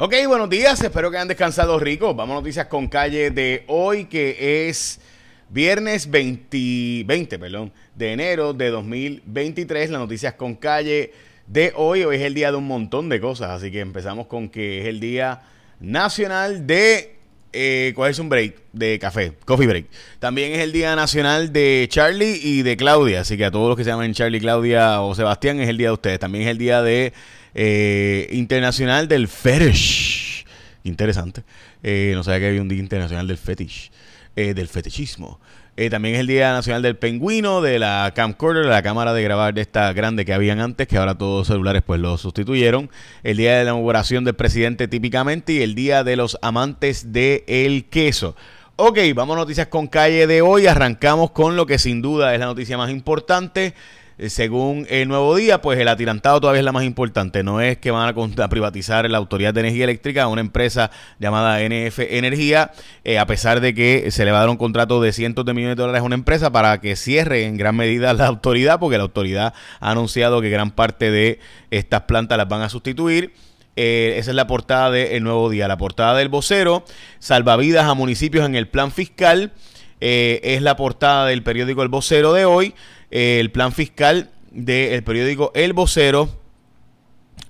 Ok, buenos días, espero que hayan descansado rico. Vamos a noticias con calle de hoy, que es viernes 20, 20 perdón, de enero de 2023. Las noticias con calle de hoy. Hoy es el día de un montón de cosas, así que empezamos con que es el día nacional de eh, cogerse un break de café, coffee break. También es el Día Nacional de Charlie y de Claudia, así que a todos los que se llaman Charlie, Claudia o Sebastián es el día de ustedes. También es el Día de eh, Internacional del Fetish. Interesante. Eh, no sabía que había un Día Internacional del Fetish, eh, del fetichismo. Eh, también es el Día Nacional del Pingüino, de la camcorder, de la cámara de grabar de esta grande que habían antes, que ahora todos los celulares pues lo sustituyeron. El Día de la inauguración del presidente típicamente y el Día de los amantes del el queso. Ok, vamos a noticias con calle de hoy. Arrancamos con lo que sin duda es la noticia más importante. Eh, según el nuevo día, pues el atirantado todavía es la más importante. No es que van a, privatizar la Autoridad de Energía Eléctrica a una empresa llamada NF Energía, eh, a pesar de que se le va a dar un contrato de cientos de millones de dólares a una empresa para que cierre en gran medida la autoridad, porque la autoridad ha anunciado que gran parte de estas plantas las van a sustituir. Eh, esa es la portada del nuevo día. La portada del vocero, salvavidas a municipios en el plan fiscal. es la portada del periódico El Vocero de hoy el plan fiscal del periódico El Vocero,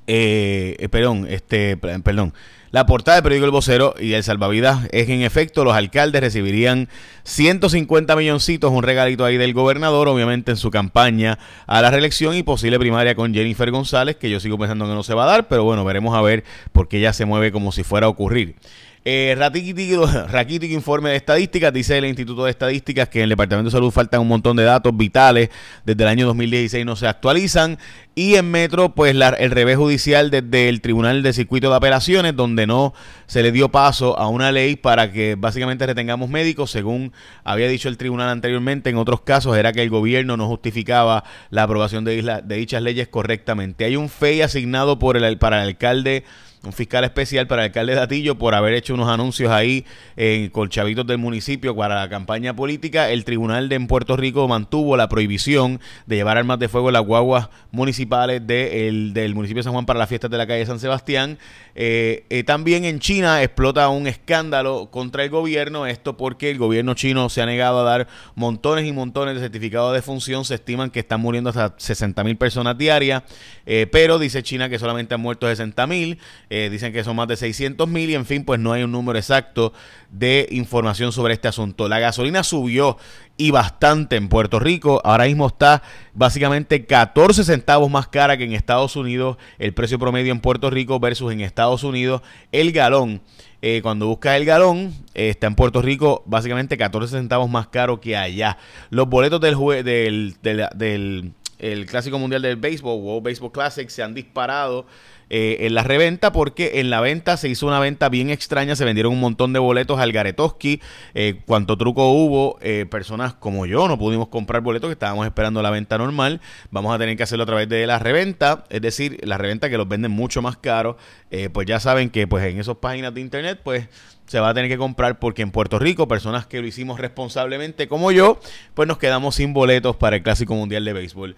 eh, eh, perdón, este, perdón, la portada del periódico El Vocero y el salvavidas es en efecto, los alcaldes recibirían 150 milloncitos, un regalito ahí del gobernador, obviamente en su campaña a la reelección y posible primaria con Jennifer González, que yo sigo pensando que no se va a dar, pero bueno, veremos a ver porque ella se mueve como si fuera a ocurrir. Eh, informe de estadísticas, dice el Instituto de Estadísticas que en el Departamento de Salud faltan un montón de datos vitales, desde el año 2016 no se actualizan, y en Metro, pues el revés judicial desde el Tribunal de Circuito de Apelaciones, donde no se le dio paso a una ley para que básicamente retengamos médicos, según había dicho el tribunal anteriormente, en otros casos era que el gobierno no justificaba la aprobación de, de dichas leyes correctamente. Hay un FEI asignado por el, para el alcalde un fiscal especial para el alcalde de Atillo por haber hecho unos anuncios ahí en con chavitos del municipio para la campaña política. El tribunal de en Puerto Rico mantuvo la prohibición de llevar armas de fuego en las guaguas municipales del municipio de San Juan para las fiestas de la calle San Sebastián. Eh, eh, también en China explota un escándalo contra el gobierno, esto porque el gobierno chino se ha negado a dar montones y montones de certificados de función, se estiman que están muriendo hasta 60 mil personas diarias, eh, pero dice China que solamente han muerto 60 mil. Eh, dicen que son más de 600 mil y en fin, pues no hay un número exacto de información sobre este asunto. La gasolina subió y bastante en Puerto Rico. Ahora mismo está básicamente 14 centavos más cara que en Estados Unidos. El precio promedio en Puerto Rico versus en Estados Unidos. El galón. Eh, cuando buscas el galón, eh, está en Puerto Rico básicamente 14 centavos más caro que allá. Los boletos del, del, del, del el Clásico Mundial del Béisbol, World Baseball Classic, se han disparado eh, en la reventa porque en la venta se hizo una venta bien extraña, se vendieron un montón de boletos al Garetoski, eh, cuánto truco hubo, eh, personas como yo no pudimos comprar boletos que estábamos esperando la venta normal, vamos a tener que hacerlo a través de la reventa, es decir, la reventa que los venden mucho más caro, pues ya saben que pues en esas páginas de internet pues se va a tener que comprar porque en Puerto Rico, personas que lo hicimos responsablemente como yo, pues nos quedamos sin boletos para el Clásico Mundial de Béisbol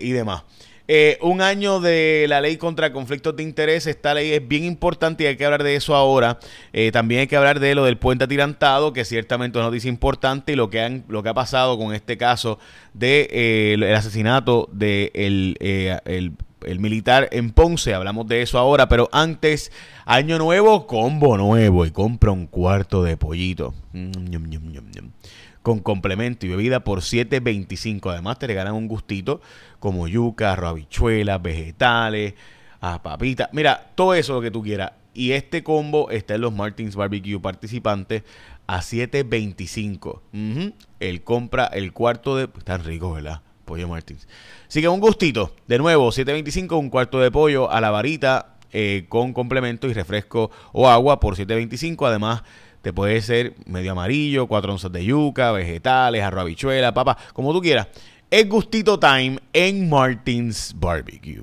y demás. Eh, un año de la ley contra conflictos de interés. Esta ley es bien importante y hay que hablar de eso ahora. Eh, también hay que hablar de lo del puente atirantado, que ciertamente una noticia importante y lo que, han, lo que ha pasado con este caso de, eh, el asesinato del de el, militar en Ponce. Hablamos de eso ahora, pero antes, año nuevo, combo nuevo y compra un cuarto de pollito. Mm, con complemento y bebida por 7.25. Además te regalan un gustito como yuca, arroz vegetales, a papitas. Mira, todo eso lo que tú quieras. Y este combo está en los Martins Barbecue participantes a 7.25. el Él compra el cuarto de... Están ricos, ¿verdad? Pollo Martins. Así que un gustito. De nuevo, 7.25, un cuarto de pollo a la varita eh, con complemento y refresco o agua por 7.25. Además te puede ser medio amarillo, cuatro onzas de yuca, vegetales, arroz habichuela, papa, como tú quieras. Es gustito time en Martins Barbecue.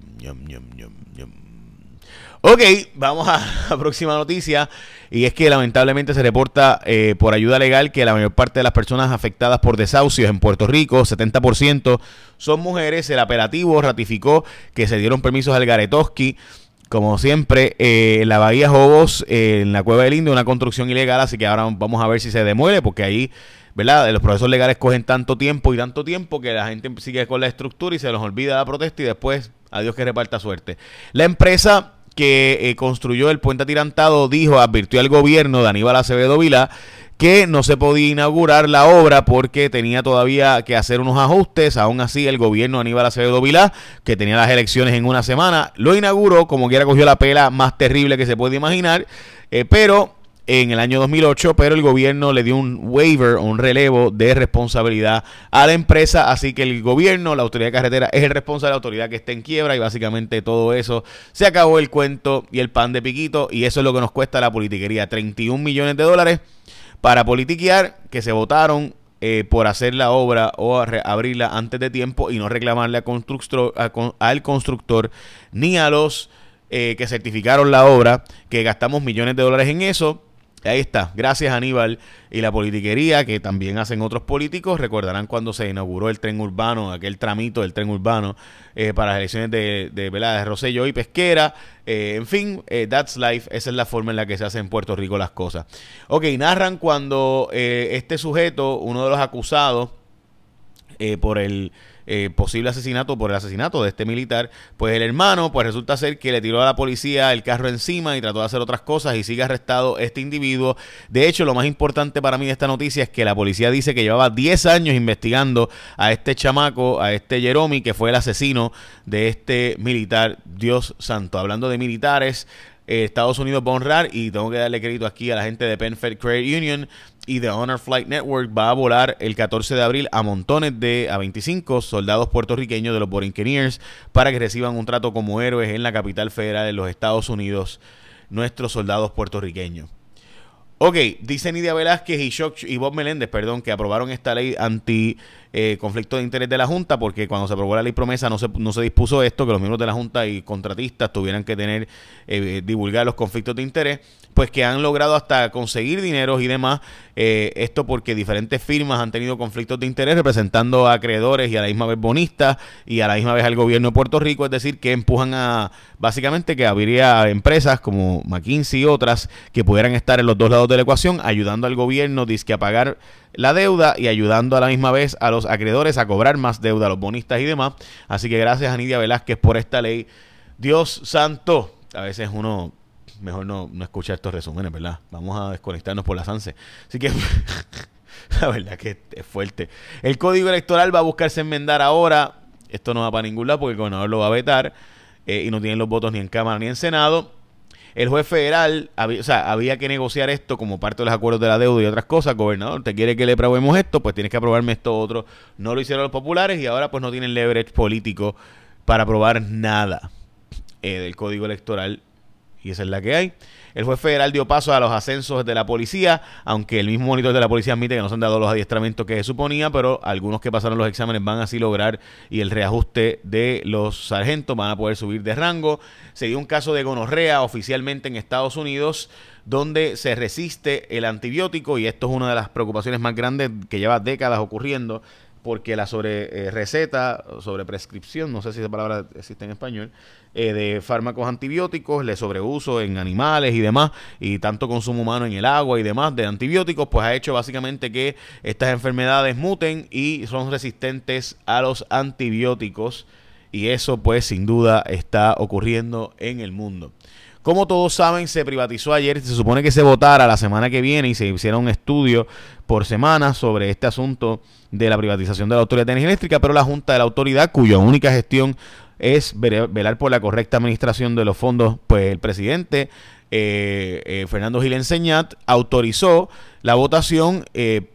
Ok, vamos a la próxima noticia. Y es que lamentablemente se reporta eh, por ayuda legal que la mayor parte de las personas afectadas por desahucios en Puerto Rico, 70%, son mujeres. El apelativo ratificó que se dieron permisos al Garetoski como siempre, eh, la Bahía Jobos, eh, en la Cueva del Indio, una construcción ilegal, así que ahora vamos a ver si se demuele, porque ahí, ¿verdad? Los procesos legales cogen tanto tiempo y tanto tiempo que la gente sigue con la estructura y se los olvida la protesta y después, adiós que reparta suerte. La empresa que eh, construyó el puente atirantado dijo, advirtió al gobierno de Aníbal Acevedo Vilá que no se podía inaugurar la obra porque tenía todavía que hacer unos ajustes. Aún así, el gobierno de Aníbal Acevedo Vilá, que tenía las elecciones en una semana, lo inauguró, como quiera cogió la pela más terrible que se puede imaginar, eh, pero en el año 2008, pero el gobierno le dio un waiver, un relevo de responsabilidad a la empresa, así que el gobierno, la autoridad de carretera, es el responsable de la autoridad que está en quiebra y básicamente todo eso. Se acabó el cuento y el pan de piquito y eso es lo que nos cuesta la politiquería, 31 millones de dólares para politiquear que se votaron eh, por hacer la obra o abrirla antes de tiempo y no reclamarle a constructor, al constructor ni a los eh, que certificaron la obra, que gastamos millones de dólares en eso Ahí está. Gracias Aníbal y la politiquería que también hacen otros políticos. Recordarán cuando se inauguró el tren urbano, aquel tramito del tren urbano eh, para las elecciones de, de, de Rosello y Pesquera. Eh, en fin, eh, that's life. Esa es la forma en la que se hacen en Puerto Rico las cosas. Ok, narran cuando este sujeto, uno de los acusados por el eh, posible asesinato por el asesinato de este militar, pues el hermano, pues resulta ser que le tiró a la policía el carro encima y trató de hacer otras cosas y sigue arrestado este individuo. De hecho, lo más importante para mí de esta noticia es que la policía dice que llevaba 10 años investigando a este chamaco, a este Jeromy, que fue el asesino de este militar, Dios santo. Hablando de militares, eh, Estados Unidos va a honrar y tengo que darle crédito aquí a la gente de Penfed Credit Union y The Honor Flight Network va a volar el 14 de abril a montones de a 25 soldados puertorriqueños de los Borinqueniers para que reciban un trato como héroes en la capital federal de los Estados Unidos, nuestros soldados puertorriqueños. Ok, dice Nidia Velázquez y, y Bob Meléndez, perdón, que aprobaron esta ley anti eh, conflicto de interés de la Junta, porque cuando se aprobó la ley promesa no se, no se dispuso esto, que los miembros de la Junta y contratistas tuvieran que tener, eh, divulgar los conflictos de interés, pues que han logrado hasta conseguir dinero y demás, eh, esto porque diferentes firmas han tenido conflictos de interés representando a acreedores y a la misma vez bonistas y a la misma vez al gobierno de Puerto Rico, es decir, que empujan a, básicamente que habría empresas como McKinsey y otras que pudieran estar en los dos lados de la ecuación, ayudando al gobierno disque a pagar la deuda y ayudando a la misma vez a los acreedores a cobrar más deuda, los bonistas y demás. Así que gracias a Nidia Velázquez por esta ley. Dios santo, a veces uno mejor no, no escucha estos resúmenes, ¿verdad? Vamos a desconectarnos por la SANSE. Así que la verdad que es fuerte. El código electoral va a buscarse enmendar ahora. Esto no va para ningún lado porque el gobernador lo va a vetar eh, y no tienen los votos ni en Cámara ni en Senado el juez federal, había, o sea, había que negociar esto como parte de los acuerdos de la deuda y otras cosas. Gobernador, ¿te quiere que le aprobemos esto? Pues tienes que aprobarme esto otro. No lo hicieron los populares y ahora pues no tienen leverage político para aprobar nada eh, del código electoral. Y esa es la que hay. El juez federal dio paso a los ascensos de la policía, aunque el mismo monitor de la policía admite que no se han dado los adiestramientos que se suponía, pero algunos que pasaron los exámenes van así lograr y el reajuste de los sargentos van a poder subir de rango. Se dio un caso de gonorrea oficialmente en Estados Unidos donde se resiste el antibiótico y esto es una de las preocupaciones más grandes que lleva décadas ocurriendo porque la sobre eh, receta, sobre prescripción, no sé si esa palabra existe en español, eh, de fármacos antibióticos, le sobreuso en animales y demás, y tanto consumo humano en el agua y demás de antibióticos, pues ha hecho básicamente que estas enfermedades muten y son resistentes a los antibióticos, y eso pues sin duda está ocurriendo en el mundo. Como todos saben, se privatizó ayer, se supone que se votara la semana que viene y se hiciera un estudio por semana sobre este asunto de la privatización de la Autoridad de Energía Eléctrica, pero la Junta de la Autoridad, cuya única gestión es velar por la correcta administración de los fondos, pues el presidente eh, eh, Fernando Gil Enseñat autorizó la votación eh,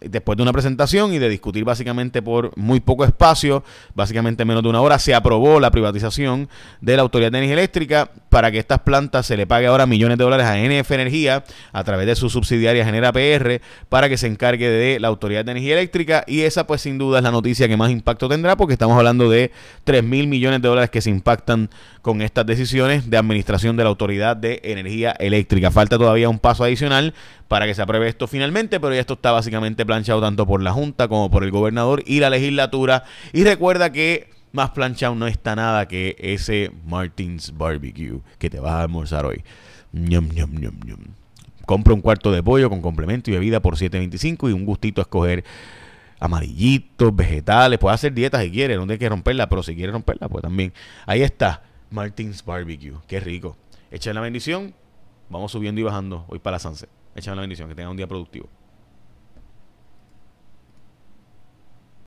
después de una presentación y de discutir básicamente por muy poco espacio, básicamente menos de una hora, se aprobó la privatización de la Autoridad de Energía Eléctrica para que estas plantas se le pague ahora millones de dólares a NF Energía a través de su subsidiaria Genera PR para que se encargue de la Autoridad de Energía Eléctrica y esa pues sin duda es la noticia que más impacto tendrá porque estamos hablando de 3 mil millones de dólares que se impactan con estas decisiones de administración de la Autoridad de Energía Eléctrica. Falta todavía un paso adicional para que se apruebe esto finalmente, pero ya esto está básicamente planchado tanto por la Junta como por el gobernador y la legislatura. Y recuerda que más planchado no está nada que ese Martins Barbecue que te vas a almorzar hoy. Ñam, ñam, ñam, ñam. Compra un cuarto de pollo con complemento y bebida por 7.25 y un gustito a escoger amarillitos, vegetales. Puedes hacer dietas si quieres, no tienes que romperla, pero si quieres romperla, pues también. Ahí está, Martins Barbecue. Qué rico. Echen la bendición. Vamos subiendo y bajando hoy para la Sanse. Echen la bendición. Que tengan un día productivo.